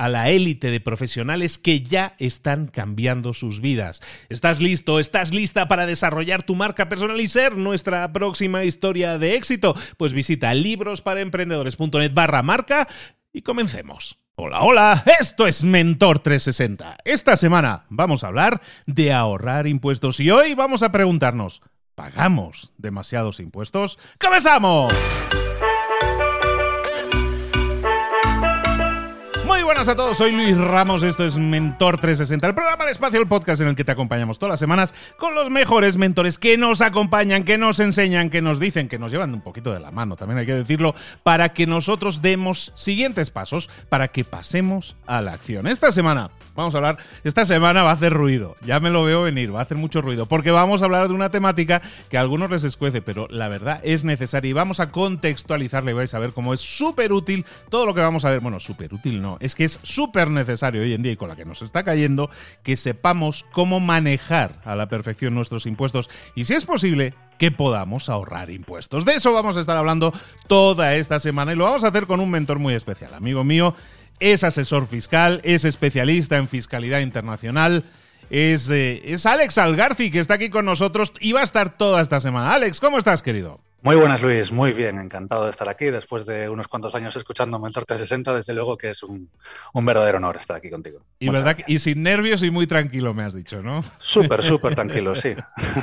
a la élite de profesionales que ya están cambiando sus vidas. ¿Estás listo? ¿Estás lista para desarrollar tu marca personal y ser nuestra próxima historia de éxito? Pues visita librosparaemprendedores.net barra marca y comencemos. Hola, hola, esto es Mentor 360. Esta semana vamos a hablar de ahorrar impuestos y hoy vamos a preguntarnos, ¿pagamos demasiados impuestos? ¡Comenzamos! Buenas a todos, soy Luis Ramos, esto es Mentor 360, el programa de espacio, el podcast en el que te acompañamos todas las semanas con los mejores mentores que nos acompañan, que nos enseñan, que nos dicen, que nos llevan un poquito de la mano, también hay que decirlo, para que nosotros demos siguientes pasos, para que pasemos a la acción. Esta semana, vamos a hablar, esta semana va a hacer ruido, ya me lo veo venir, va a hacer mucho ruido, porque vamos a hablar de una temática que a algunos les escuece, pero la verdad es necesaria y vamos a contextualizarla y vais a ver cómo es súper útil todo lo que vamos a ver, bueno, súper útil no, es que es súper necesario hoy en día y con la que nos está cayendo, que sepamos cómo manejar a la perfección nuestros impuestos y si es posible, que podamos ahorrar impuestos. De eso vamos a estar hablando toda esta semana y lo vamos a hacer con un mentor muy especial, amigo mío. Es asesor fiscal, es especialista en fiscalidad internacional, es, eh, es Alex Algarci, que está aquí con nosotros y va a estar toda esta semana. Alex, ¿cómo estás, querido? Muy buenas, Luis. Muy bien. Encantado de estar aquí después de unos cuantos años escuchando Mentor 360. Desde luego que es un, verdadero honor estar aquí contigo. Y, verdad, y sin nervios y muy tranquilo, me has dicho, ¿no? Súper, súper tranquilo, sí.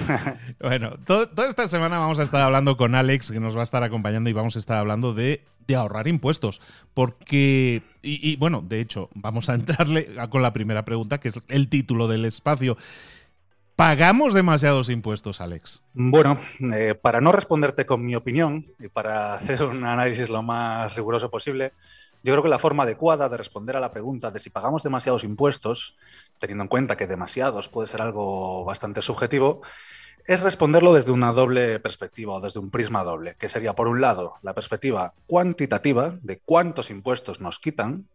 bueno, toda esta semana vamos a estar hablando con Alex, que nos va a estar acompañando y vamos a estar hablando de, ahorrar impuestos. Porque, y, y bueno, de hecho, vamos a entrarle con la primera pregunta, que es el título del espacio. ¿Pagamos demasiados impuestos, Alex? Bueno, eh, para no responderte con mi opinión y para hacer un análisis lo más riguroso posible, yo creo que la forma adecuada de responder a la pregunta de si pagamos demasiados impuestos, teniendo en cuenta que demasiados puede ser algo bastante subjetivo, es responderlo desde una doble perspectiva o desde un prisma doble, que sería, por un lado, la perspectiva cuantitativa de cuántos impuestos nos quitan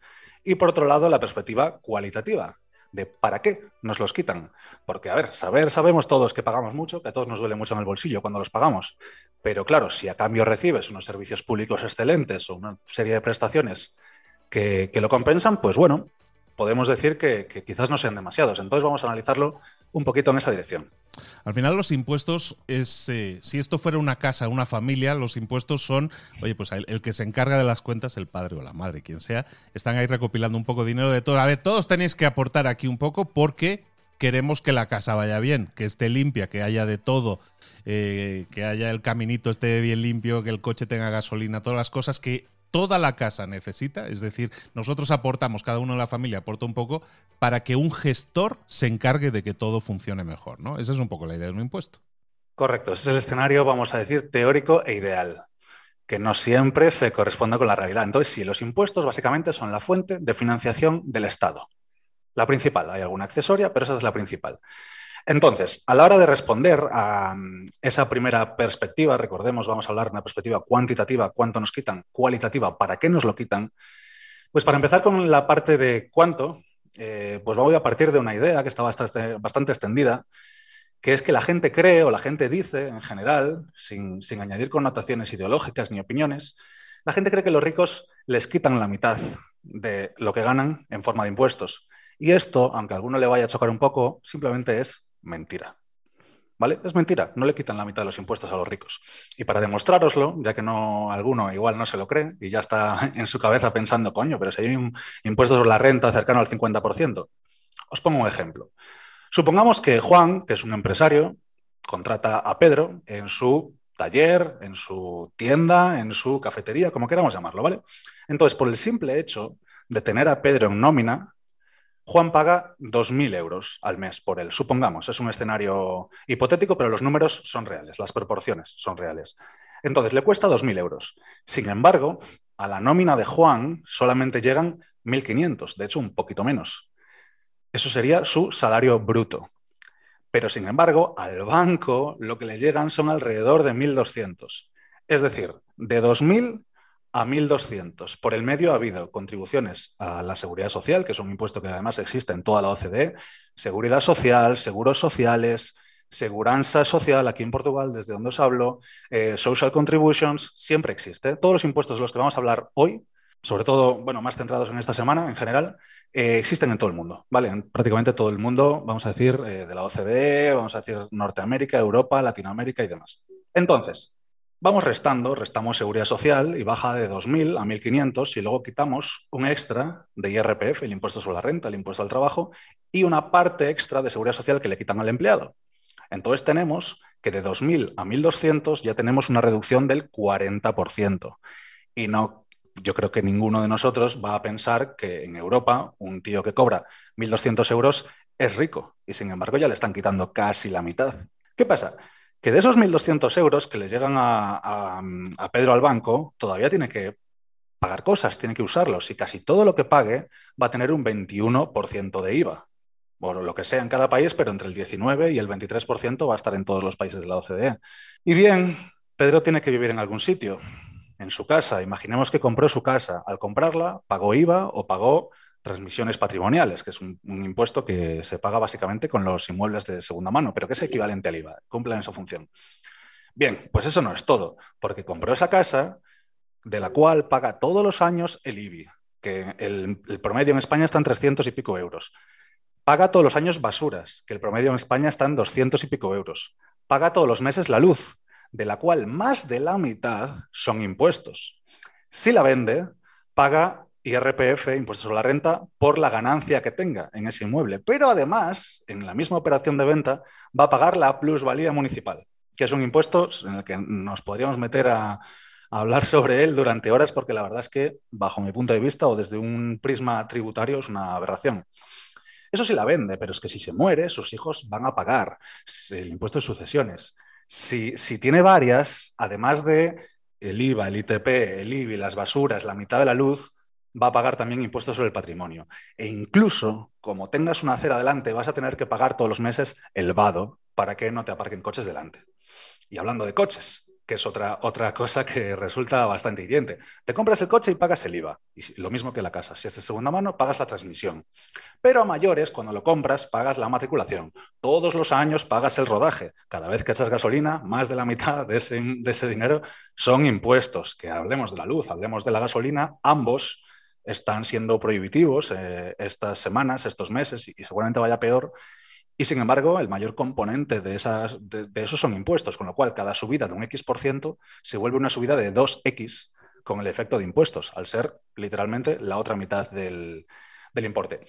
y, por otro lado, la perspectiva cualitativa, de para qué nos los quitan. Porque, a ver, saber, sabemos todos que pagamos mucho, que a todos nos duele mucho en el bolsillo cuando los pagamos. Pero claro, si a cambio recibes unos servicios públicos excelentes o una serie de prestaciones que, lo compensan, pues bueno, podemos decir que, que quizás no sean demasiados. Entonces vamos a analizarlo un poquito en esa dirección. Al final los impuestos es, eh, si esto fuera una casa, una familia, los impuestos son, oye, pues el, que se encarga de las cuentas, el padre o la madre, quien sea, están ahí recopilando un poco de dinero de todo. A ver, todos tenéis que aportar aquí un poco porque queremos que la casa vaya bien, que esté limpia, que haya de todo, eh, que haya el caminito esté bien limpio, que el coche tenga gasolina, todas las cosas que toda la casa necesita, es decir, nosotros aportamos, cada uno de la familia aporta un poco para que un gestor se encargue de que todo funcione mejor, ¿no? Esa es un poco la idea de un impuesto. Correcto, ese es el escenario, vamos a decir, teórico e ideal, que no siempre se corresponde con la realidad. Entonces, sí, los impuestos básicamente son la fuente de financiación del Estado. La principal, hay alguna accesoria, pero esa es la principal. Entonces, a la hora de responder a mm, esa primera perspectiva, recordemos, vamos a hablar de una perspectiva cuantitativa, cuánto nos quitan, cualitativa, para qué nos lo quitan. Pues para empezar con la parte de cuánto, eh, pues voy a partir de una idea que está bastante, extendida, que es que la gente cree o la gente dice en general, sin, sin añadir connotaciones ideológicas ni opiniones, la gente cree que los ricos les quitan la mitad de lo que ganan en forma de impuestos. Y esto, aunque a alguno le vaya a chocar un poco, simplemente es mentira. ¿Vale? Es mentira, no le quitan la mitad de los impuestos a los ricos. Y para demostraroslo, ya que no alguno igual no se lo cree y ya está en su cabeza pensando, coño, pero si hay un impuesto sobre la renta cercano al 50%, os pongo un ejemplo. Supongamos que Juan, que es un empresario, contrata a Pedro en su taller, en su tienda, en su cafetería, como queramos llamarlo, ¿vale? Entonces, por el simple hecho de tener a Pedro en nómina, Juan paga 2.000 euros al mes por él, supongamos. Es un escenario hipotético, pero los números son reales, las proporciones son reales. Entonces, le cuesta 2.000 euros. Sin embargo, a la nómina de Juan solamente llegan 1.500, de hecho, un poquito menos. Eso sería su salario bruto. Pero, sin embargo, al banco lo que le llegan son alrededor de 1.200. Es decir, de 2.000 a 1.200. Por el medio ha habido contribuciones a la seguridad social, que es un impuesto que además existe en toda la OCDE, seguridad social, seguros sociales, seguranza social, aquí en Portugal, desde donde os hablo, eh, social contributions, siempre existe. Todos los impuestos de los que vamos a hablar hoy, sobre todo, bueno, más centrados en esta semana en general, eh, existen en todo el mundo, ¿vale? En prácticamente todo el mundo, vamos a decir, eh, de la OCDE, vamos a decir Norteamérica, Europa, Latinoamérica y demás. Entonces, Vamos restando, restamos seguridad social y baja de 2.000 a 1.500 y luego quitamos un extra de IRPF, el impuesto sobre la renta, el impuesto al trabajo, y una parte extra de seguridad social que le quitan al empleado. Entonces tenemos que de 2.000 a 1.200 ya tenemos una reducción del 40%. Y no, yo creo que ninguno de nosotros va a pensar que en Europa un tío que cobra 1.200 euros es rico y sin embargo ya le están quitando casi la mitad. ¿Qué pasa? Que de esos 1.200 euros que les llegan a, Pedro al banco, todavía tiene que pagar cosas, tiene que usarlos y casi todo lo que pague va a tener un 21% de IVA. O lo que sea en cada país, pero entre el 19 y el 23% va a estar en todos los países de la OCDE. Y bien, Pedro tiene que vivir en algún sitio, en su casa. Imaginemos que compró su casa. Al comprarla, pagó IVA o pagó transmisiones patrimoniales, que es un, impuesto que se paga básicamente con los inmuebles de segunda mano, pero que es equivalente al IVA, cumplen esa función. Bien, pues eso no es todo, porque compró esa casa de la cual paga todos los años el IBI, que el, promedio en España está en 300 y pico euros. Paga todos los años basuras, que el promedio en España está en 200 y pico euros. Paga todos los meses la luz, de la cual más de la mitad son impuestos. Si la vende, paga IRPF, impuestos sobre la renta, por la ganancia que tenga en ese inmueble. Pero además, en la misma operación de venta, va a pagar la plusvalía municipal, que es un impuesto en el que nos podríamos meter a, hablar sobre él durante horas, porque la verdad es que, bajo mi punto de vista o desde un prisma tributario, es una aberración. Eso sí la vende, pero es que si se muere, sus hijos van a pagar el impuesto de sucesiones. Si, si tiene varias, además de el IVA, el ITP, el IBI, las basuras, la mitad de la luz, va a pagar también impuestos sobre el patrimonio. E incluso, como tengas una acera delante, vas a tener que pagar todos los meses el vado para que no te aparquen coches delante. Y hablando de coches, que es otra, otra cosa que resulta bastante hiriente. Te compras el coche y pagas el IVA. Y lo mismo que la casa. Si es de segunda mano, pagas la transmisión. Pero a mayores, cuando lo compras, pagas la matriculación. Todos los años pagas el rodaje. Cada vez que echas gasolina, más de la mitad de ese, de ese dinero son impuestos. Que hablemos de la luz, hablemos de la gasolina, ambos están siendo prohibitivos eh, estas semanas, estos meses, y, seguramente vaya peor. Y sin embargo, el mayor componente de, esas, de, esos son impuestos, con lo cual cada subida de un X% por ciento se vuelve una subida de 2X con el efecto de impuestos, al ser literalmente la otra mitad del, importe.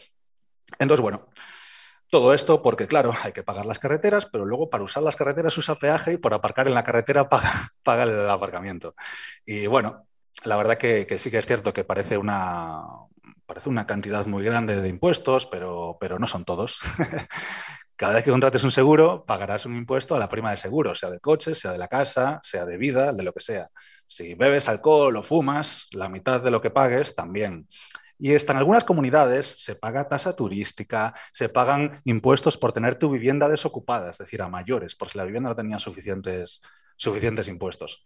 Entonces, bueno, todo esto porque, claro, hay que pagar las carreteras, pero luego para usar las carreteras usa peaje y por aparcar en la carretera paga, paga el aparcamiento. Y bueno, la verdad que, sí que es cierto que parece una, parece una cantidad muy grande de impuestos, pero, pero no son todos. Cada vez que contrates un seguro, pagarás un impuesto a la prima de seguro, sea de coche, sea de la casa, sea de vida, de lo que sea. Si bebes alcohol o fumas, la mitad de lo que pagues también. Y hasta en algunas comunidades se paga tasa turística, se pagan impuestos por tener tu vivienda desocupada, es decir, a mayores, por si la vivienda no tenía suficientes, suficientes impuestos.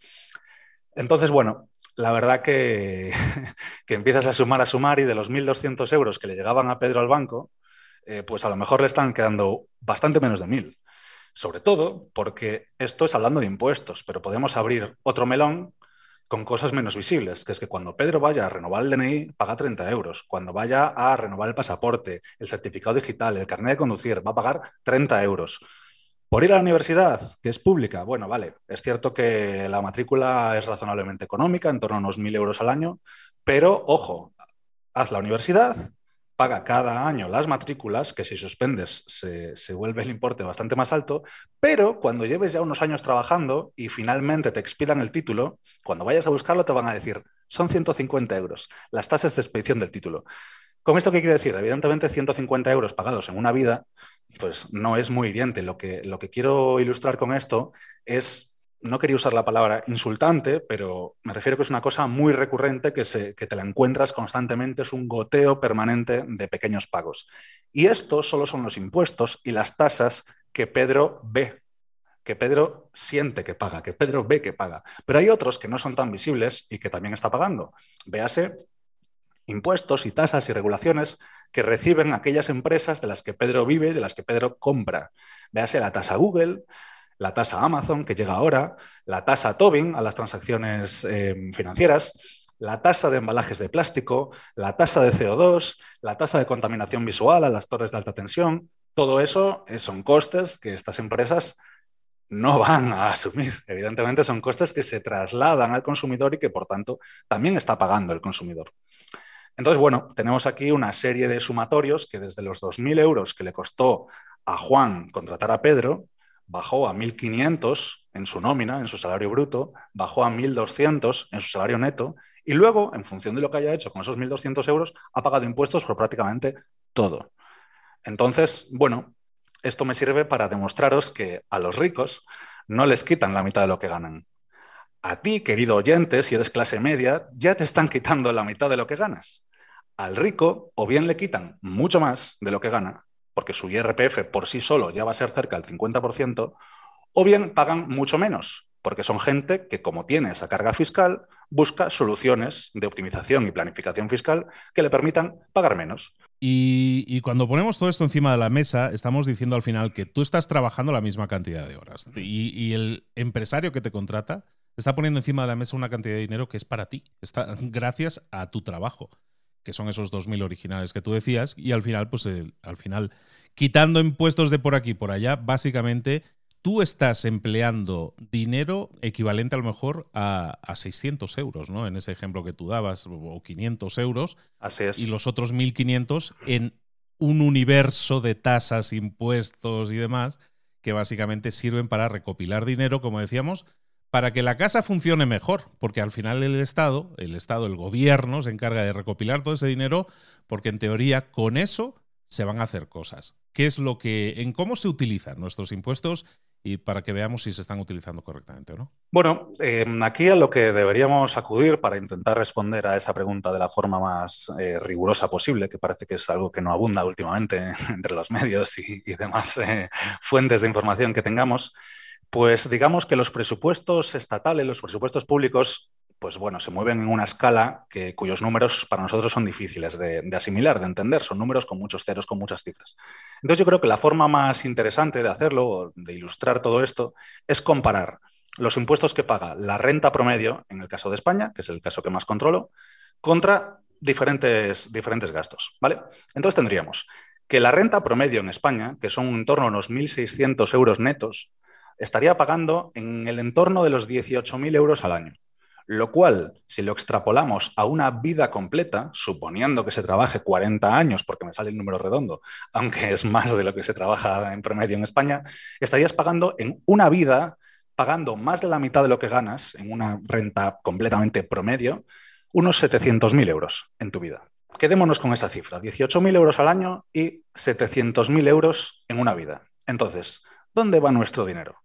Entonces, bueno, la verdad que, que, empiezas a sumar, a sumar y de los 1.200 euros que le llegaban a Pedro al banco, eh, pues a lo mejor le están quedando bastante menos de 1.000. Sobre todo porque esto es hablando de impuestos, pero podemos abrir otro melón con cosas menos visibles, que es que cuando Pedro vaya a renovar el DNI, paga 30 euros. Cuando vaya a renovar el pasaporte, el certificado digital, el carnet de conducir, va a pagar 30 euros. Por ir a la universidad, que es pública, bueno, vale, es cierto que la matrícula es razonablemente económica, en torno a unos 1.000 euros al año, pero ojo, haz la universidad, paga cada año las matrículas, que si suspendes se, se, vuelve el importe bastante más alto, pero cuando lleves ya unos años trabajando y finalmente te expidan el título, cuando vayas a buscarlo te van a decir, son 150 euros, las tasas de expedición del título. ¿Con esto qué quiere decir? Evidentemente 150 euros pagados en una vida pues no es muy hiriente. Lo que, lo que quiero ilustrar con esto es, no quería usar la palabra insultante, pero me refiero que es una cosa muy recurrente que, se, que te la encuentras constantemente, es un goteo permanente de pequeños pagos. Y esto solo son los impuestos y las tasas que Pedro ve que Pedro siente que paga, que Pedro ve que paga. Pero hay otros que no son tan visibles y que también está pagando. Véase impuestos y tasas y regulaciones que reciben aquellas empresas de las que Pedro vive de las que Pedro compra. Véase la tasa Google, la tasa Amazon, que llega ahora, la tasa Tobin a las transacciones eh, financieras, la tasa de embalajes de plástico, la tasa de CO2, la tasa de contaminación visual a las torres de alta tensión. Todo eso eh, son costes que estas empresas no van a asumir. Evidentemente son costes que se trasladan al consumidor y que por tanto también está pagando el consumidor. Entonces, bueno, tenemos aquí una serie de sumatorios que desde los 2.000 euros que le costó a Juan contratar a Pedro, bajó a 1.500 en su nómina, en su salario bruto, bajó a 1.200 en su salario neto y luego, en función de lo que haya hecho con esos 1.200 euros, ha pagado impuestos por prácticamente todo. Entonces, bueno, esto me sirve para demostraros que a los ricos no les quitan la mitad de lo que ganan. A ti, querido oyente, si eres clase media, ya te están quitando la mitad de lo que ganas al rico o bien le quitan mucho más de lo que gana, porque su IRPF por sí solo ya va a ser cerca del 50%, o bien pagan mucho menos, porque son gente que, como tiene esa carga fiscal, busca soluciones de optimización y planificación fiscal que le permitan pagar menos. Y, cuando ponemos todo esto encima de la mesa, estamos diciendo al final que tú estás trabajando la misma cantidad de horas. Y, y el empresario que te contrata está poniendo encima de la mesa una cantidad de dinero que es para ti, está gracias a tu trabajo que son esos 2.000 originales que tú decías, y al final, pues al final, quitando impuestos de por aquí y por allá, básicamente tú estás empleando dinero equivalente a lo mejor a, 600 euros, ¿no? En ese ejemplo que tú dabas, o 500 euros. Así es. Y los otros 1.500 en un universo de tasas, impuestos y demás que básicamente sirven para recopilar dinero, como decíamos, para que la casa funcione mejor, porque al final el Estado, el Estado, el gobierno se encarga de recopilar todo ese dinero, porque en teoría con eso se van a hacer cosas. ¿Qué es lo que, en cómo se utilizan nuestros impuestos y para que veamos si se están utilizando correctamente o no? Bueno, em, aquí a lo que deberíamos acudir para intentar responder a esa pregunta de la forma más eh, rigurosa posible, que parece que es algo que no abunda últimamente entre los medios y, demás eh, fuentes de información que tengamos, pues digamos que los presupuestos estatales, los presupuestos públicos, pues bueno, se mueven en una escala que, cuyos números para nosotros son difíciles de, asimilar, de entender. Son números con muchos ceros, con muchas cifras. Entonces yo creo que la forma más interesante de hacerlo, de ilustrar todo esto, es comparar los impuestos que paga la renta promedio, en el caso de España, que es el caso que más controlo, contra diferentes, diferentes gastos. ¿vale? Entonces tendríamos que la renta promedio en España, que son en torno a unos 1.600 euros netos, estaría pagando en el entorno de los 18.000 euros al año. Lo cual, si lo extrapolamos a una vida completa, suponiendo que se trabaje 40 años, porque me sale el número redondo, aunque es más de lo que se trabaja en promedio en España, estarías pagando en una vida, pagando más de la mitad de lo que ganas en una renta completamente promedio, unos 700.000 euros en tu vida. Quedémonos con esa cifra, 18.000 euros al año y 700.000 euros en una vida. Entonces, ¿dónde va nuestro dinero?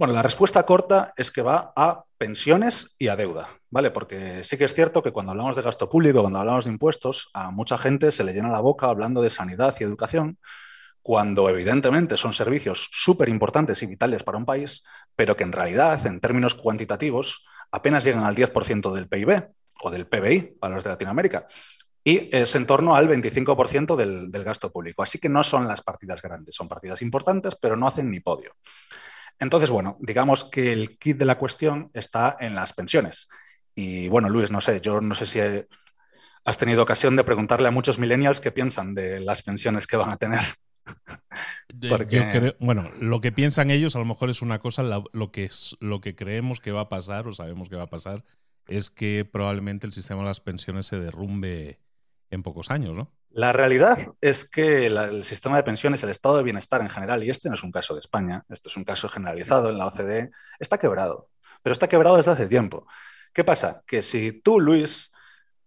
Bueno, la respuesta corta es que va a pensiones y a deuda, ¿vale? Porque sí que es cierto que cuando hablamos de gasto público, cuando hablamos de impuestos, a mucha gente se le llena la boca hablando de sanidad y educación, cuando evidentemente son servicios súper importantes y vitales para un país, pero que en realidad, en términos cuantitativos, apenas llegan al 10% del PIB o del PBI para los de Latinoamérica. Y es en torno al 25% del, del gasto público. Así que no son las partidas grandes, son partidas importantes, pero no hacen ni podio. Entonces, bueno, digamos que el kit de la cuestión está en las pensiones. Y bueno, Luis, no sé, yo no sé si has tenido ocasión de preguntarle a muchos millennials qué piensan de las pensiones que van a tener. bueno, lo que piensan ellos a lo mejor es una cosa, lo, que lo que creemos que va a pasar o sabemos que va a pasar es que probablemente el sistema de las pensiones se derrumbe en pocos años, ¿no? La realidad es que el sistema de pensiones, el estado de bienestar en general, y este no es un caso de España, esto es un caso generalizado en la OCDE, está quebrado, pero está quebrado desde hace tiempo. ¿Qué pasa? Que si tú, Luis,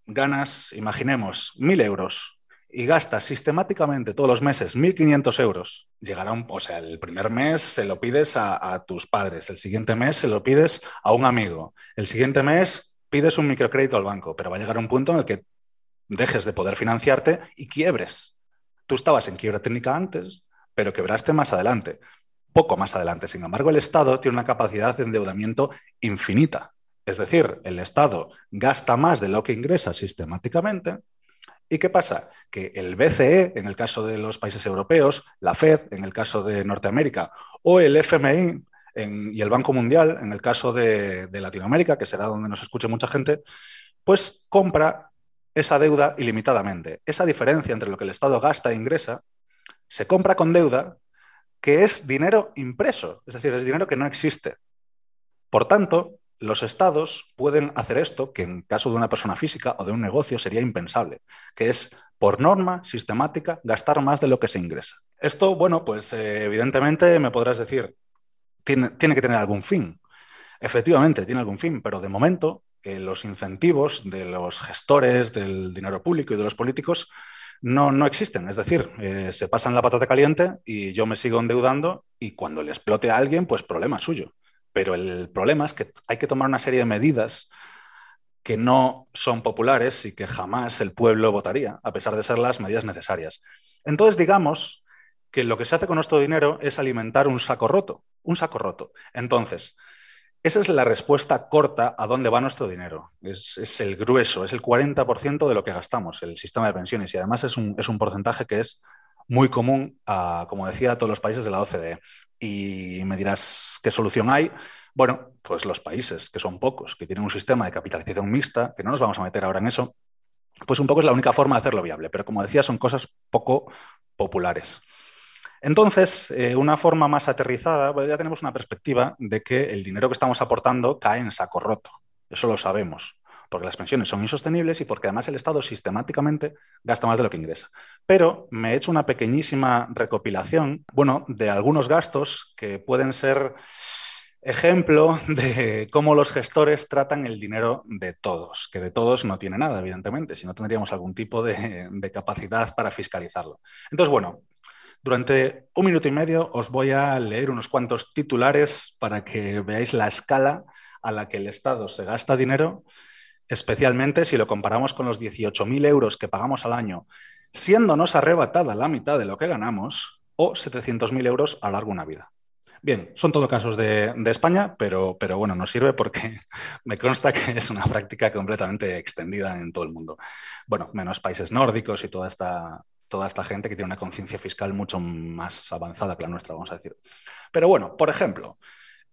ganas, imaginemos, mil euros y gastas sistemáticamente todos los meses 1.500 euros, llegará un, o sea, el primer mes se lo pides a, a tus padres, el siguiente mes se lo pides a un amigo, el siguiente mes pides un microcrédito al banco, pero va a llegar un punto en el que dejes de poder financiarte y quiebres. Tú estabas en quiebra técnica antes, pero quebraste más adelante, poco más adelante. Sin embargo, el Estado tiene una capacidad de endeudamiento infinita. Es decir, el Estado gasta más de lo que ingresa sistemáticamente. ¿Y qué pasa? Que el BCE, en el caso de los países europeos, la Fed, en el caso de Norteamérica, o el FMI y el Banco Mundial, en el caso de, de Latinoamérica, que será donde nos escuche mucha gente, pues compra esa deuda ilimitadamente. Esa diferencia entre lo que el Estado gasta e ingresa se compra con deuda que es dinero impreso, es decir, es dinero que no existe. Por tanto, los estados pueden hacer esto, que en caso de una persona física o de un negocio sería impensable, que es, por norma sistemática, gastar más de lo que se ingresa. Esto, bueno, pues eh, evidentemente me podrás decir, tiene, tiene que tener algún fin. Efectivamente, tiene algún fin, pero de momento los incentivos de los gestores del dinero público y de los políticos no, no existen. Es decir, eh, se pasan la patata caliente y yo me sigo endeudando y cuando le explote a alguien, pues problema suyo. Pero el problema es que hay que tomar una serie de medidas que no son populares y que jamás el pueblo votaría, a pesar de ser las medidas necesarias. Entonces, digamos que lo que se hace con nuestro dinero es alimentar un saco roto, un saco roto. Entonces, esa es la respuesta corta a dónde va nuestro dinero. Es, el grueso, es el 40% de lo que gastamos, el sistema de pensiones. Y además es un, porcentaje que es muy común, a, como decía, a todos los países de la OCDE. Y me dirás, ¿qué solución hay? Bueno, pues los países, que son pocos, que tienen un sistema de capitalización mixta, que no nos vamos a meter ahora en eso, pues un poco es la única forma de hacerlo viable. Pero como decía, son cosas poco populares. Entonces, eh, una forma más aterrizada, pues ya tenemos una perspectiva de que el dinero que estamos aportando cae en saco roto. Eso lo sabemos, porque las pensiones son insostenibles y porque además el Estado sistemáticamente gasta más de lo que ingresa. Pero me he hecho una pequeñísima recopilación, bueno, de algunos gastos que pueden ser ejemplo de cómo los gestores tratan el dinero de todos, que de todos no tiene nada, evidentemente, si no tendríamos algún tipo de, de capacidad para fiscalizarlo. Entonces, bueno, durante un minuto y medio os voy a leer unos cuantos titulares para que veáis la escala a la que el Estado se gasta dinero, especialmente si lo comparamos con los 18.000 euros que pagamos al año, siéndonos arrebatada la mitad de lo que ganamos, o 700.000 euros a largo de una vida. Bien, son todo casos de, España, pero, pero, bueno, nos sirve porque me consta que es una práctica completamente extendida en todo el mundo. Bueno, menos países nórdicos y toda esta, toda esta gente que tiene una conciencia fiscal mucho más avanzada que la nuestra, vamos a decir. Pero bueno, por ejemplo,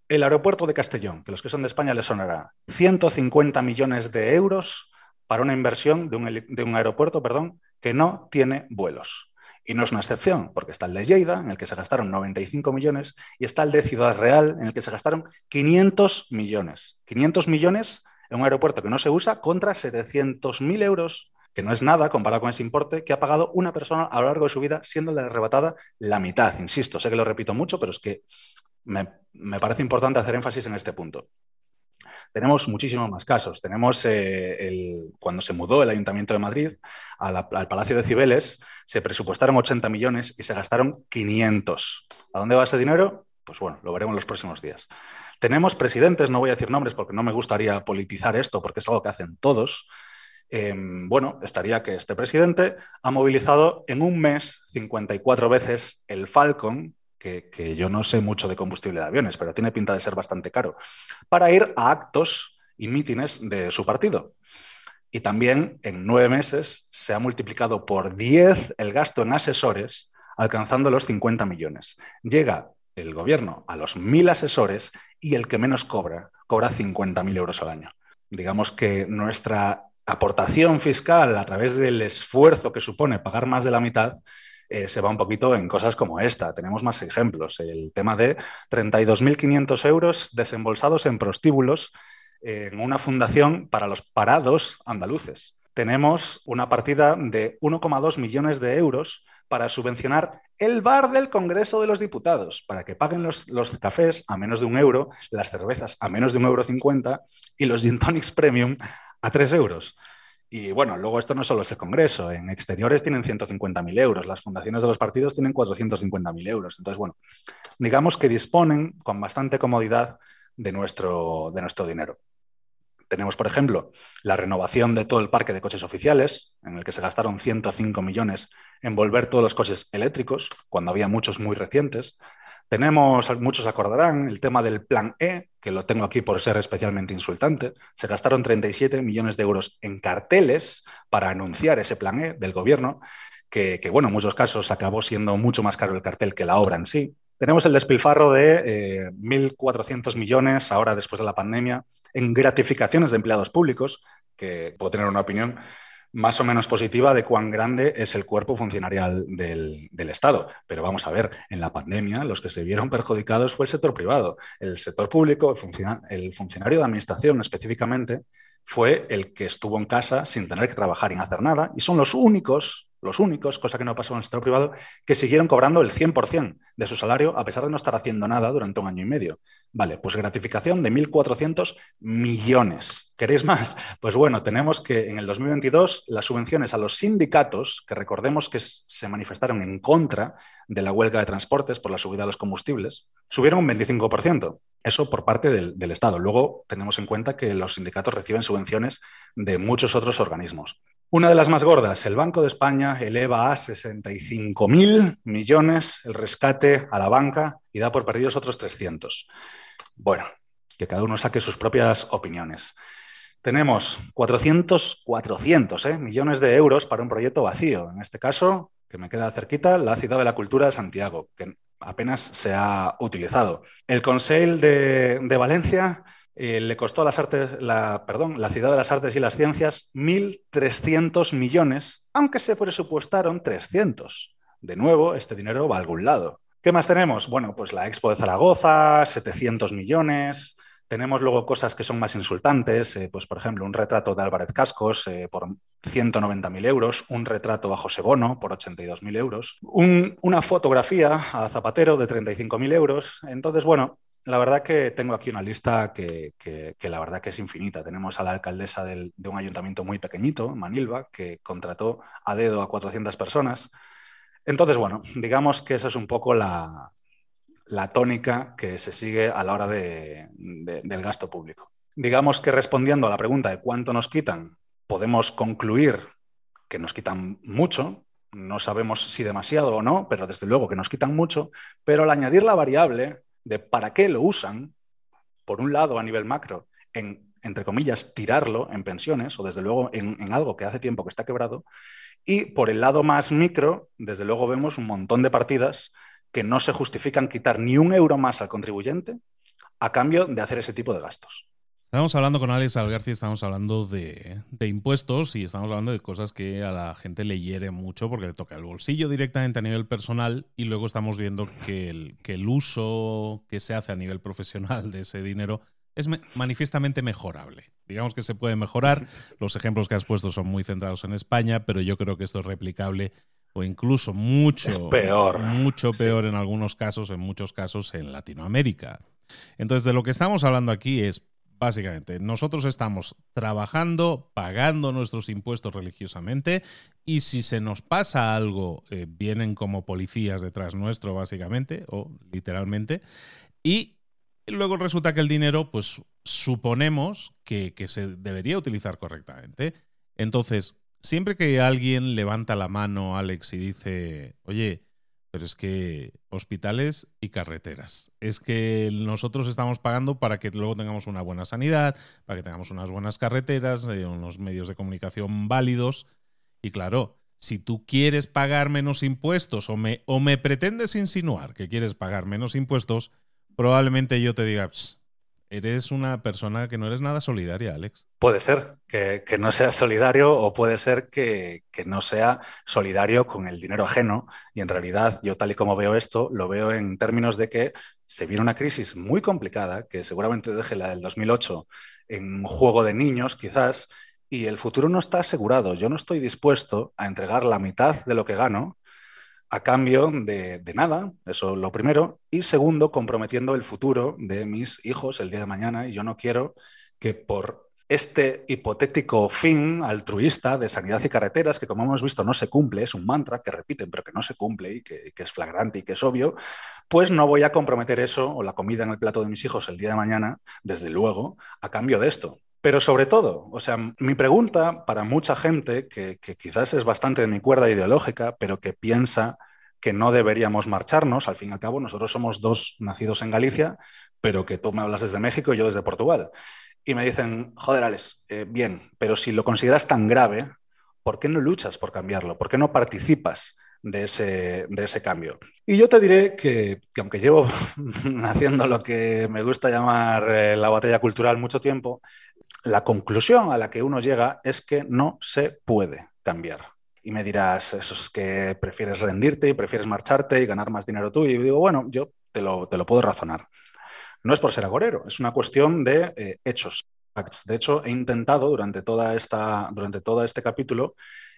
el aeropuerto de Castellón, que los que son de España les sonará 150 millones de euros para una inversión de un, aeropuerto perdón, que no tiene vuelos. Y no es una excepción, porque está el de Lleida, en el que se gastaron 95 millones, y está el de Ciudad Real, en el que se gastaron 500 millones. 500 millones en un aeropuerto que no se usa contra 700.000 euros que no es nada comparado con ese importe que ha pagado una persona a lo largo de su vida, siendo la arrebatada la mitad. Insisto, sé que lo repito mucho, pero es que me, parece importante hacer énfasis en este punto. Tenemos muchísimos más casos. Tenemos eh, cuando se mudó el Ayuntamiento de Madrid al Palacio de Cibeles, se presupuestaron 80 millones y se gastaron 500. ¿A dónde va ese dinero? Pues bueno, lo veremos en los próximos días. Tenemos presidentes, no voy a decir nombres porque no me gustaría politizar esto, porque es algo que hacen todos. Em, bueno, estaría que este presidente ha movilizado en un mes 54 veces el Falcon, que, que, yo no sé mucho de combustible de aviones, pero tiene pinta de ser bastante caro, para ir a actos y mítines de su partido. Y también en nueve meses se ha multiplicado por 10 el gasto en asesores, alcanzando los 50 millones. Llega el gobierno a los mil asesores y el que menos cobra, cobra 50.000 euros al año. Digamos que nuestra aportación fiscal a través del esfuerzo que supone pagar más de la mitad eh, se va un poquito en cosas como esta. Tenemos más ejemplos. El tema de 32.500 euros desembolsados en prostíbulos en una fundación para los parados andaluces. Tenemos una partida de 1,2 millones de euros para subvencionar el bar del Congreso de los Diputados, para que paguen los, cafés a menos de un euro, las cervezas a menos de un euro cincuenta y los gin tonics premium a tres euros. Y bueno, luego esto no solo es el Congreso, en exteriores tienen 150.000 euros, las fundaciones de los partidos tienen 450.000 euros. Entonces, bueno, digamos que disponen con bastante comodidad de nuestro, de nuestro dinero. Tenemos, por ejemplo, la renovación de todo el parque de coches oficiales, en el que se gastaron 105 millones en volver todos los coches eléctricos, cuando había muchos muy recientes. Tenemos, muchos acordarán, el tema del plan E, que lo tengo aquí por ser especialmente insultante. Se gastaron 37 millones de euros en carteles para anunciar ese plan E del gobierno, que, bueno, en muchos casos acabó siendo mucho más caro el cartel que la obra en sí. Tenemos el despilfarro de 1.400 eh, millones ahora después de la pandemia en gratificaciones de empleados públicos, que puedo tener una opinión más o menos positiva de cuán grande es el cuerpo funcionarial del, Estado. Pero vamos a ver, en la pandemia los que se vieron perjudicados fue el sector privado. El sector público, el funcionario de administración específicamente, fue el que estuvo en casa sin tener que trabajar y hacer nada, y son los únicos los únicos, cosa que no pasó en el sector privado, que siguieron cobrando el 100% de su salario a pesar de no estar haciendo nada durante un año y medio. Vale, pues gratificación de 1.400 millones. ¿Queréis más? Pues bueno, tenemos que en el 2022 las subvenciones a los sindicatos, que recordemos que se manifestaron en contra de la huelga de transportes por la subida de los combustibles, subieron un 25%. Eso por parte del, del Estado. Luego tenemos en cuenta que los sindicatos reciben subvenciones de muchos otros organismos. Una de las más gordas, el Banco de España eleva a 65.000 millones el rescate a la banca y da por perdidos otros 300. Bueno, que cada uno saque sus propias opiniones. Tenemos 400, 400 ¿eh? millones de euros para un proyecto vacío. En este caso, que me queda cerquita, la Ciudad de la Cultura de Santiago, que apenas se ha utilizado. El Consejo de, de Valencia eh, le costó a las artes, la, Ciudad de las Artes y las Ciencias 1.300 millones, aunque se presupuestaron 300. De nuevo, este dinero va a algún lado. ¿Qué más tenemos? Bueno, pues la Expo de Zaragoza, 700 millones. Tenemos luego cosas que son más insultantes, eh, pues por ejemplo un retrato de Álvarez Cascos eh, por 190.000 euros, un retrato a José Bono por 82.000 euros, una fotografía a Zapatero de 35.000 euros. Entonces, bueno, la verdad que tengo aquí una lista que, la verdad que es infinita. Tenemos a la alcaldesa de un ayuntamiento muy pequeñito, Manilva, que contrató a dedo a 400 personas. Entonces, bueno, digamos que esa es un poco la, tónica que se sigue a la hora del gasto público. Digamos que respondiendo a la pregunta de cuánto nos quitan, podemos concluir que nos quitan mucho. No sabemos si demasiado o no, pero desde luego que nos quitan mucho. Pero al añadir la variable de para qué lo usan, por un lado a nivel macro, en, entre comillas, tirarlo en pensiones o desde luego en, algo que hace tiempo que está quebrado, y por el lado más micro, desde luego vemos un montón de partidas que no se justifican quitar ni un euro más al contribuyente a cambio de hacer ese tipo de gastos. Estamos hablando con Alex Algarci, estamos hablando de, impuestos y estamos hablando de cosas que a la gente le hiere mucho porque le toca el bolsillo directamente a nivel personal y luego estamos viendo que el, que el uso que se hace a nivel profesional de ese dinero es manifiestamente mejorable. Digamos que se puede mejorar. Los ejemplos que has puesto son muy centrados en España, pero yo creo que esto es replicable o incluso mucho peor, mucho peor en algunos casos, en muchos casos en Latinoamérica. Entonces, de lo que estamos hablando aquí es básicamente. Nosotros estamos trabajando, pagando nuestros impuestos religiosamente y si se nos pasa algo, eh, vienen como policías detrás nuestro, básicamente, o literalmente, y luego resulta que el dinero, pues suponemos que, que se debería utilizar correctamente. Entonces, siempre que alguien levanta la mano, Alex, y dice, oye, pero es que hospitales y carreteras. Es que nosotros estamos pagando para que luego tengamos una buena sanidad, para que tengamos unas buenas carreteras, eh, unos medios de comunicación válidos. Y claro, si tú quieres pagar menos impuestos o me, o me pretendes insinuar que quieres pagar menos impuestos, probablemente yo te diga, eres una persona que no eres nada solidaria, Alex. Puede ser que, no sea solidario o puede ser que, no sea solidario con el dinero ajeno. Y en realidad, yo tal y como veo esto, lo veo en términos de que se viene una crisis muy complicada, que seguramente deje la del 2008 en un juego de niños, quizás, y el futuro no está asegurado. Yo no estoy dispuesto a entregar la mitad de lo que gano a cambio de, nada, eso lo primero, y segundo, comprometiendo el futuro de mis hijos el día de mañana, y yo no quiero que por este hipotético fin altruista de sanidad y carreteras, que como hemos visto no se cumple, es un mantra que repiten, pero que no se cumple y que, que, es flagrante y que es obvio, pues no voy a comprometer eso o la comida en el plato de mis hijos el día de mañana, desde luego, a cambio de esto. Pero sobre todo, o sea, mi pregunta para mucha gente que, quizás es bastante de mi cuerda ideológica, pero que piensa que no deberíamos marcharnos, al fin y al cabo, nosotros somos dos nacidos en Galicia, pero que tú me hablas desde México y yo desde Portugal. Y me dicen, joder, Alex, eh, bien, pero si lo consideras tan grave, ¿por qué no luchas por cambiarlo? ¿Por qué no participas de ese, de ese cambio? Y yo te diré que, que aunque llevo haciendo lo que me gusta llamar eh, la batalla cultural mucho tiempo, la conclusión a la que uno llega es que no se puede cambiar. Y me dirás, eso es que prefieres rendirte y prefieres marcharte y ganar más dinero tú. Y digo, bueno, yo te lo, puedo razonar. No es por ser agorero, es una cuestión de eh, hechos. De hecho, he intentado durante, toda esta, durante todo este capítulo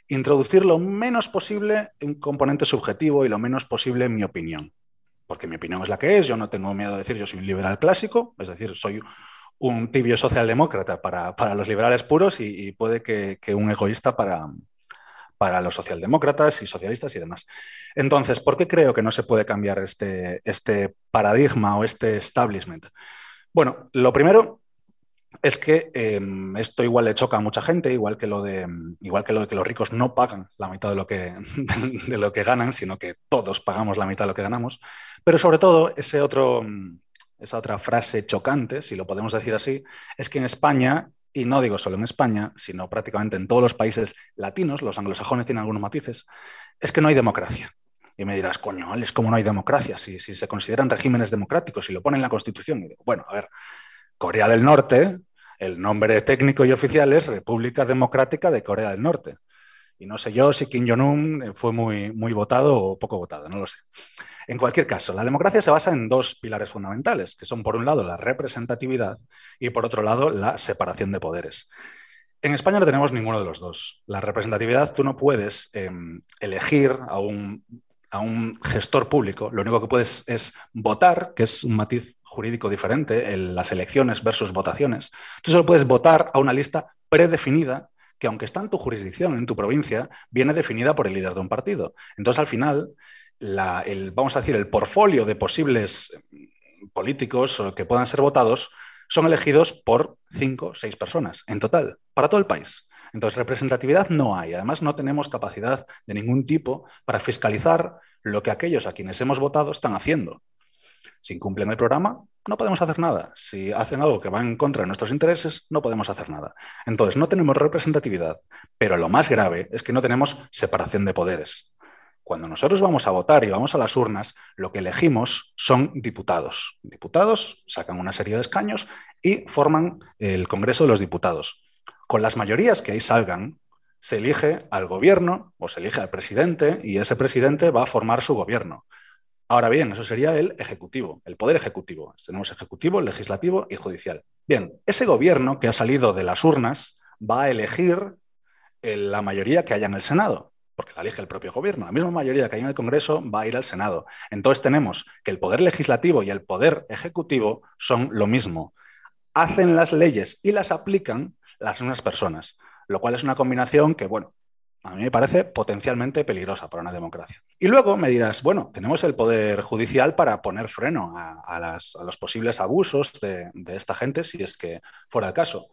introducir lo menos posible un componente subjetivo y lo menos posible mi opinión. Porque mi opinión es la que es, yo no tengo miedo de decir yo soy un liberal clásico, es decir, soy un tibio socialdemócrata para, para los liberales puros y, puede que, un egoísta para, para los socialdemócratas y socialistas y demás. Entonces, ¿por qué creo que no se puede cambiar este, este paradigma o este establishment? Bueno, lo primero es que em, esto igual le choca a mucha gente, igual que, lo de, igual que lo de que los ricos no pagan la mitad de lo, que, de lo que ganan, sino que todos pagamos la mitad de lo que ganamos. Pero sobre todo, ese otro, esa otra frase chocante, si lo podemos decir así, es que en España, y no digo solo en España, sino prácticamente en todos los países latinos, los anglosajones tienen algunos matices, es que no hay democracia. Y me dirás, coño, es como no hay democracia? Si, si se consideran regímenes democráticos, y lo ponen en la Constitución. Y digo, bueno, a ver, Corea del Norte, el nombre técnico y oficial es República Democrática de Corea del Norte. Y no sé yo si Kim Jong-un fue muy, muy votado o poco votado, no lo sé. En cualquier caso, la democracia se basa en dos pilares fundamentales, que son por un lado la representatividad y por otro lado la separación de poderes. En España no tenemos ninguno de los dos. La representatividad, tú no puedes em, elegir a un, a un, gestor público, lo único que puedes es votar, que es un matiz jurídico diferente, en las elecciones versus votaciones. Tú solo puedes votar a una lista predefinida que aunque está en tu jurisdicción, en tu provincia, viene definida por el líder de un partido. Entonces, al final, el, vamos a decir, el portfolio de posibles políticos que puedan ser votados son elegidos por cinco o seis personas en total, para todo el país. Entonces, representatividad no hay. Además, no tenemos capacidad de ningún tipo para fiscalizar lo que aquellos a quienes hemos votado están haciendo. Si incumplen el programa, no podemos hacer nada. Si hacen algo que va en contra de nuestros intereses, no podemos hacer nada. Entonces, no tenemos representatividad, pero lo más grave es que no tenemos separación de poderes. Cuando nosotros vamos a votar y vamos a las urnas, lo que elegimos son diputados. Diputados sacan una serie de escaños y forman el Congreso de los Diputados. Con las mayorías que ahí salgan, se elige al gobierno o se elige al presidente y ese presidente va a formar su gobierno. Ahora bien, eso sería el ejecutivo, el poder ejecutivo. Tenemos ejecutivo, legislativo y judicial. Bien, ese gobierno que ha salido de las urnas va a elegir la mayoría que haya en el Senado porque la elige el propio gobierno. La misma mayoría que hay en el Congreso va a ir al Senado. Entonces tenemos que el poder legislativo y el poder ejecutivo son lo mismo. hacen las leyes y las aplican las mismas personas, lo cual es una combinación que, bueno, a mí me parece potencialmente peligrosa para una democracia. Y luego me dirás, bueno, tenemos el Poder Judicial para poner freno a, los posibles abusos de, esta gente si es que fuera el caso.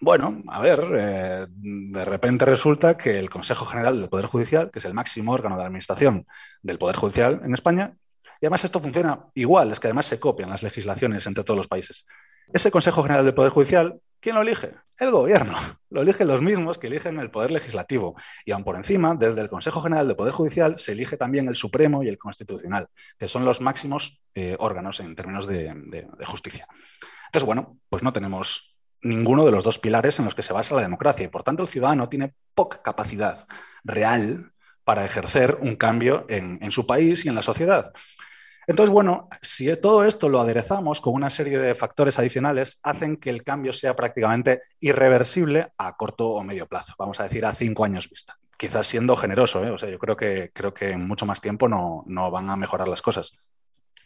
Bueno, a ver, eh, de repente resulta que el Consejo General del Poder Judicial, que es el máximo órgano de administración del Poder Judicial en España, y además esto funciona igual, es que además se copian las legislaciones entre todos los países. Ese Consejo General del Poder Judicial, ¿quién lo elige? El gobierno. Lo eligen los mismos que eligen el Poder Legislativo. Y aún por encima, desde el Consejo General del Poder Judicial se elige también el Supremo y el Constitucional, que son los máximos eh, órganos en términos de justicia. Entonces, bueno, pues no tenemos ninguno de los dos pilares en los que se basa la democracia y por tanto el ciudadano tiene poca capacidad real para ejercer un cambio en, su país y en la sociedad. Entonces, bueno, si todo esto lo aderezamos con una serie de factores adicionales, hacen que el cambio sea prácticamente irreversible a corto o medio plazo, vamos a decir a cinco años vista. Quizás siendo generoso, ¿eh? o sea, yo creo que, creo que en mucho más tiempo no, no van a mejorar las cosas.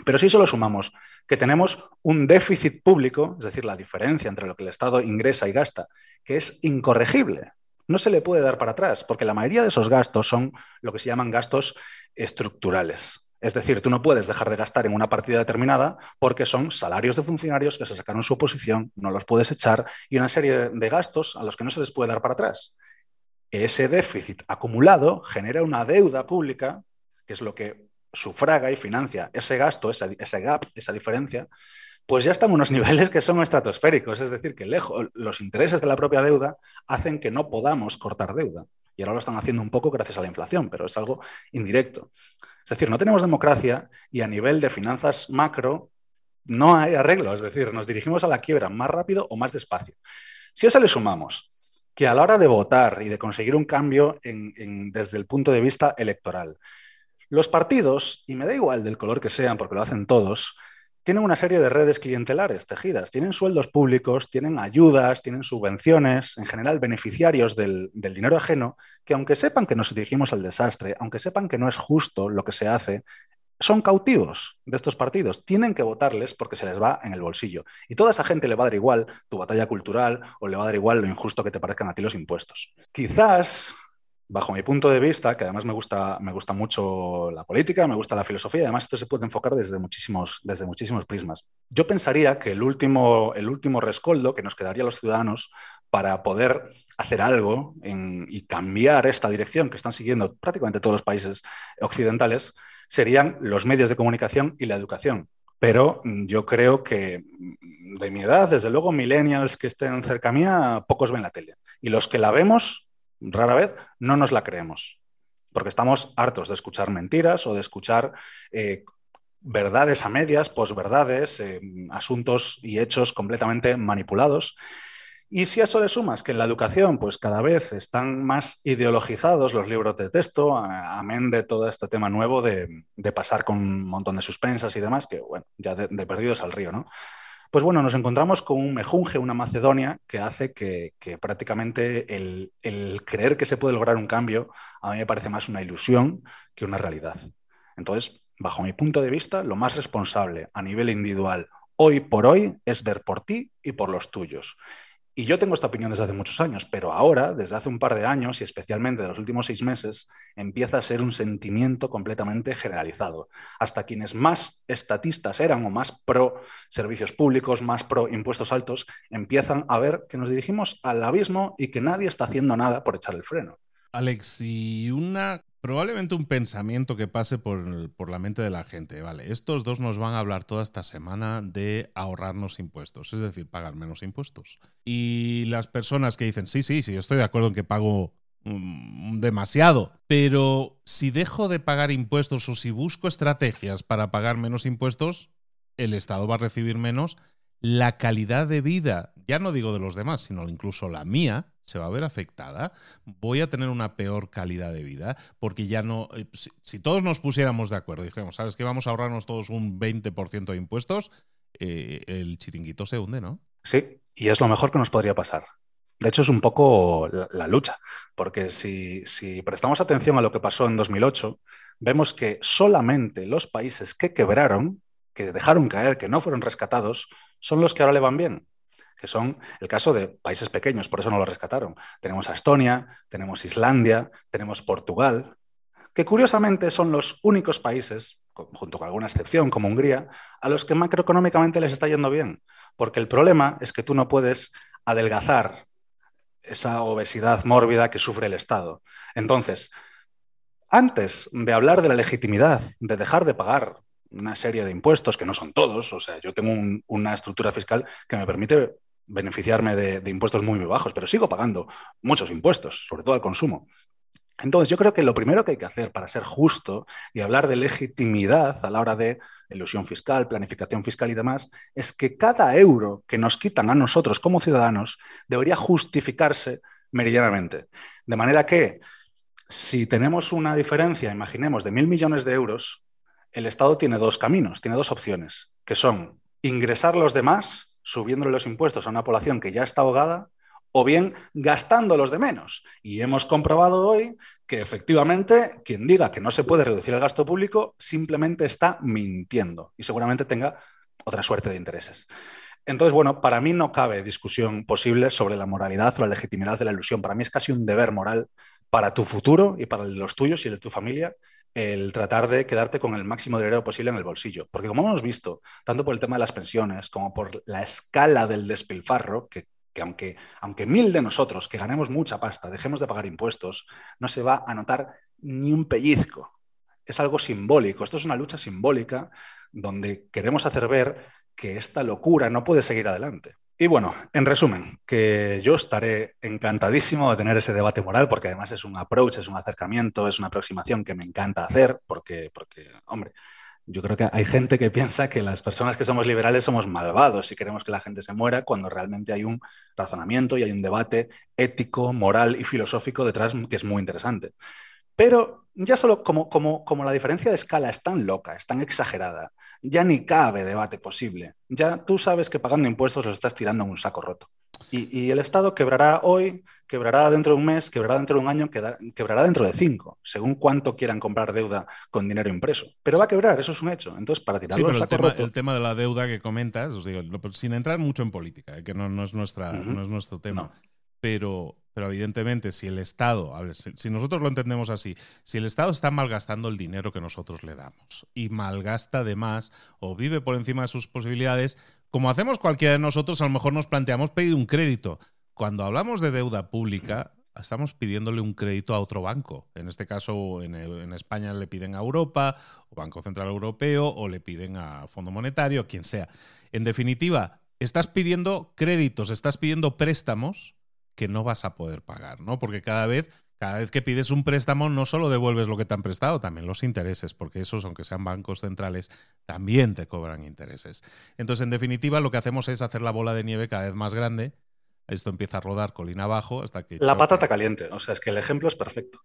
Pero si solo sumamos que tenemos un déficit público, es decir, la diferencia entre lo que el Estado ingresa y gasta, que es incorregible, no se le puede dar para atrás, porque la mayoría de esos gastos son lo que se llaman gastos estructurales. Es decir, tú no puedes dejar de gastar en una partida determinada porque son salarios de funcionarios que se sacaron su oposición, no los puedes echar y una serie de gastos a los que no se les puede dar para atrás. Ese déficit acumulado genera una deuda pública, que es lo que sufraga y financia ese gasto, ese, gap, esa diferencia, pues ya están en unos niveles que son estratosféricos. Es decir, que lejos, los intereses de la propia deuda hacen que no podamos cortar deuda. Y ahora lo están haciendo un poco gracias a la inflación, pero es algo indirecto. Es decir, no tenemos democracia y a nivel de finanzas macro no hay arreglo. Es decir, nos dirigimos a la quiebra más rápido o más despacio. Si a eso le sumamos que a la hora de votar y de conseguir un cambio desde el punto de vista electoral, los partidos, y me da igual del color que sean, porque lo hacen todos, tienen una serie de redes clientelares tejidas. Tienen sueldos públicos, tienen ayudas, tienen subvenciones, en general beneficiarios del, dinero ajeno, que aunque sepan que nos dirigimos al desastre, aunque sepan que no es justo lo que se hace, son cautivos de estos partidos. Tienen que votarles porque se les va en el bolsillo. Y toda esa gente le va a dar igual tu batalla cultural o le va a dar igual lo injusto que te parezcan a ti los impuestos. Quizás bajo mi punto de vista, que además me gusta, me gusta mucho la política, me gusta la filosofía, además esto se puede enfocar desde muchísimos, desde muchísimos prismas. Yo pensaría que el último, el último rescoldo que nos quedaría a los ciudadanos para poder hacer algo y cambiar esta dirección que están siguiendo prácticamente todos los países occidentales serían los medios de comunicación y la educación. Pero yo creo que de mi edad, desde luego, millennials que estén cerca mía, pocos ven la tele. Y los que la vemos, rara vez, no nos la creemos, porque estamos hartos de escuchar mentiras o de escuchar eh, verdades a medias, posverdades, eh, asuntos y hechos completamente manipulados. Y si a eso le sumas que en la educación, pues cada vez están más ideologizados los libros de texto, amén de todo este tema nuevo de, pasar con un montón de suspensas y demás, que ya de, de perdidos al río, ¿no? Pues bueno, nos encontramos con un mejunje, una Macedonia, que hace que, prácticamente el, el, creer que se puede lograr un cambio a mí me parece más una ilusión que una realidad. Entonces, bajo mi punto de vista, lo más responsable a nivel individual hoy por hoy es ver por ti y por los tuyos. Y yo tengo esta opinión desde hace muchos años, pero ahora, desde hace un par de años y especialmente de los últimos seis meses, empieza a ser un sentimiento completamente generalizado. Hasta quienes más estatistas eran o más pro servicios públicos, más pro impuestos altos, empiezan a ver que nos dirigimos al abismo y que nadie está haciendo nada por echar el freno. Alex, y una Probablemente un pensamiento que pase por, la mente de la gente. Vale, estos dos nos van a hablar toda esta semana de ahorrarnos impuestos, es decir, pagar menos impuestos. Y las personas que dicen, sí, sí, sí, estoy de acuerdo en que pago mm, demasiado, pero si dejo de pagar impuestos o si busco estrategias para pagar menos impuestos, el Estado va a recibir menos. La calidad de vida, ya no digo de los demás, sino incluso la mía, se va a ver afectada, voy a tener una peor calidad de vida, porque ya no, eh, si, todos nos pusiéramos de acuerdo, dijéramos, ¿sabes que Vamos a ahorrarnos todos un 20% de impuestos, eh, el chiringuito se hunde, ¿no? Sí, y es lo mejor que nos podría pasar. De hecho, es un poco la, lucha, porque si, si prestamos atención a lo que pasó en 2008, vemos que solamente los países que quebraron, que dejaron caer, que no fueron rescatados, son los que ahora le van bien. Que son el caso de países pequeños, por eso no lo rescataron. Tenemos a Estonia, tenemos Islandia, tenemos Portugal, que curiosamente son los únicos países, junto con alguna excepción como Hungría, a los que macroeconómicamente les está yendo bien. Porque el problema es que tú no puedes adelgazar esa obesidad mórbida que sufre el Estado. Entonces, antes de hablar de la legitimidad, de dejar de pagar una serie de impuestos, que no son todos, o sea, yo tengo una estructura fiscal que me permite beneficiarme de, impuestos muy, muy bajos, pero sigo pagando muchos impuestos, sobre todo al consumo. Entonces, yo creo que lo primero que hay que hacer para ser justo y hablar de legitimidad a la hora de ilusión fiscal, planificación fiscal y demás, es que cada euro que nos quitan a nosotros como ciudadanos debería justificarse meridianamente. De manera que, si tenemos una diferencia, imaginemos, de mil millones de euros, el Estado tiene dos caminos, tiene dos opciones, que son ingresar los demás, subiéndole los impuestos a una población que ya está ahogada, o bien gastando los de menos. Y hemos comprobado hoy que efectivamente quien diga que no se puede reducir el gasto público simplemente está mintiendo y seguramente tenga otra suerte de intereses. Entonces, bueno, para mí no cabe discusión posible sobre la moralidad o la legitimidad de la ilusión. Para mí es casi un deber moral para tu futuro y para los tuyos y de tu familia el tratar de quedarte con el máximo dinero posible en el bolsillo. Porque como hemos visto, tanto por el tema de las pensiones como por la escala del despilfarro, que, aunque, aunque mil de nosotros que ganemos mucha pasta dejemos de pagar impuestos, no se va a notar ni un pellizco. Es algo simbólico. Esto es una lucha simbólica donde queremos hacer ver que esta locura no puede seguir adelante. Y bueno, en resumen, que yo estaré encantadísimo de tener ese debate moral, porque además es un approach, es un acercamiento, es una aproximación que me encanta hacer, porque, porque hombre, yo creo que hay gente que piensa que las personas que somos liberales somos malvados y queremos que la gente se muera cuando realmente hay un razonamiento y hay un debate ético, moral y filosófico detrás que es muy interesante. Pero ya solo como, como, como la diferencia de escala es tan loca, es tan exagerada, ya ni cabe debate posible. Ya tú sabes que pagando impuestos los estás tirando en un saco roto. Y, el Estado quebrará hoy, quebrará dentro de un mes, quebrará dentro de un año, quebrará dentro de cinco, según cuánto quieran comprar deuda con dinero impreso. Pero va a quebrar, eso es un hecho. Entonces, para tirarlo sí, pero el, tema, el tema de la deuda que comentas, os digo, sin entrar mucho en política, eh, que no, es nuestra, no es nuestro tema. Pero, pero evidentemente, si el Estado, si, nosotros lo entendemos así, si el Estado está malgastando el dinero que nosotros le damos y malgasta de más o vive por encima de sus posibilidades, como hacemos cualquiera de nosotros, a lo mejor nos planteamos pedir un crédito. Cuando hablamos de deuda pública, estamos pidiéndole un crédito a otro banco. En este caso, en, en, España le piden a Europa, o Banco Central Europeo, o le piden a Fondo Monetario, quien sea. En definitiva, estás pidiendo créditos, estás pidiendo préstamos que no vas a poder pagar, ¿no? Porque cada vez, cada vez que pides un préstamo no solo devuelves lo que te han prestado, también los intereses, porque esos, aunque sean bancos centrales, también te cobran intereses. Entonces, en definitiva, lo que hacemos es hacer la bola de nieve cada vez más grande. Esto empieza a rodar colina abajo hasta que... La patata caliente, o sea, es que el ejemplo es perfecto.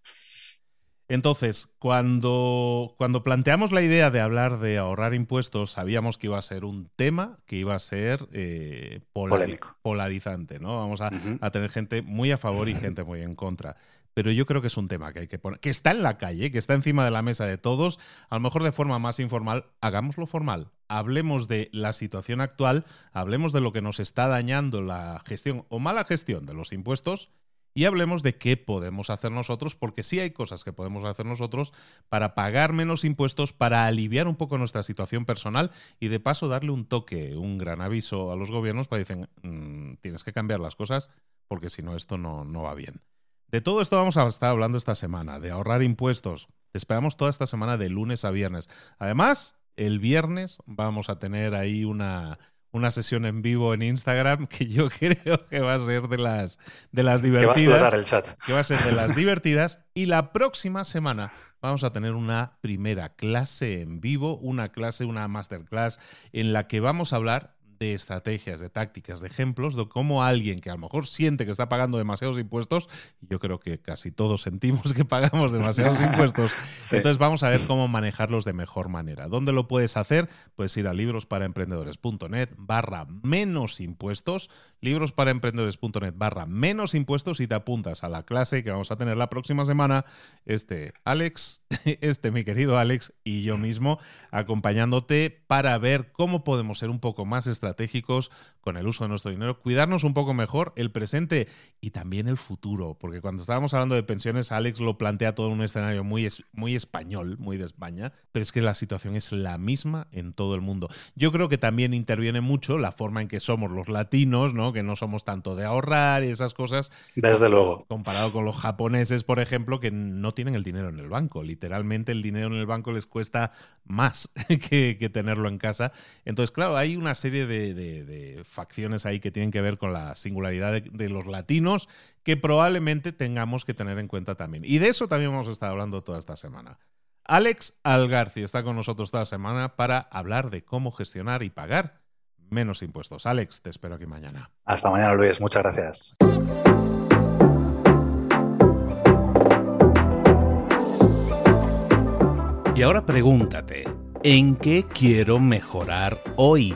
Entonces, cuando, cuando planteamos la idea de hablar de ahorrar impuestos, sabíamos que iba a ser un tema que iba a ser eh, polarizante, ¿no? Vamos a, a, tener gente muy a favor y gente muy en contra. Pero yo creo que es un tema que hay que poner, que está en la calle, que está encima de la mesa de todos, a lo mejor de forma más informal, hagámoslo formal. Hablemos de la situación actual, hablemos de lo que nos está dañando la gestión o mala gestión de los impuestos y hablemos de qué podemos hacer nosotros, porque sí hay cosas que podemos hacer nosotros para pagar menos impuestos, para aliviar un poco nuestra situación personal y de paso darle un toque, un gran aviso a los gobiernos para decir, mm, tienes que cambiar las cosas porque si no esto no, no va bien. De todo esto vamos a estar hablando esta semana, de ahorrar impuestos. Te esperamos toda esta semana de lunes a viernes. Además, el viernes vamos a tener ahí una, una sesión en vivo en Instagram que yo creo que va a ser de las, de las divertidas. va a el chat. Que va a ser de las divertidas. Y la próxima semana vamos a tener una primera clase en vivo, una clase, una masterclass en la que vamos a hablar de estrategias, de tácticas, de ejemplos de cómo alguien que a lo mejor siente que está pagando demasiados impuestos, yo creo que casi todos sentimos que pagamos demasiados impuestos, entonces vamos a ver cómo manejarlos de mejor manera. ¿Dónde lo puedes hacer? Puedes ir a librosparaemprendedores.net barra menos impuestos, librosparaemprendedores.net barra menos impuestos y te apuntas a la clase que vamos a tener la próxima semana. Este Alex, este mi querido Alex y yo mismo acompañándote para ver cómo podemos ser un poco más estratégicos estratégicos con el uso de nuestro dinero, cuidarnos un poco mejor el presente y también el futuro, porque cuando estábamos hablando de pensiones, Alex lo plantea todo en un escenario muy, muy español, muy de España, pero es que la situación es la misma en todo el mundo. Yo creo que también interviene mucho la forma en que somos los latinos, ¿no? Que no somos tanto de ahorrar y esas cosas. Desde luego. Comparado con los japoneses, por ejemplo, que no tienen el dinero en el banco. Literalmente el dinero en el banco les cuesta más que, tenerlo en casa. Entonces, claro, hay una serie de facciones ahí que tienen que ver con la singularidad de, los latinos que probablemente tengamos que tener en cuenta también. Y de eso también vamos a estar hablando toda esta semana. Alex Algarci está con nosotros toda semana para hablar de cómo gestionar y pagar menos impuestos. Alex, te espero aquí mañana. Hasta mañana, Luis. Muchas gracias. Y ahora pregúntate, ¿en qué quiero mejorar hoy?